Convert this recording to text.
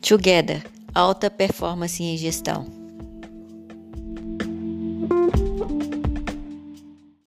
Together, alta performance em gestão.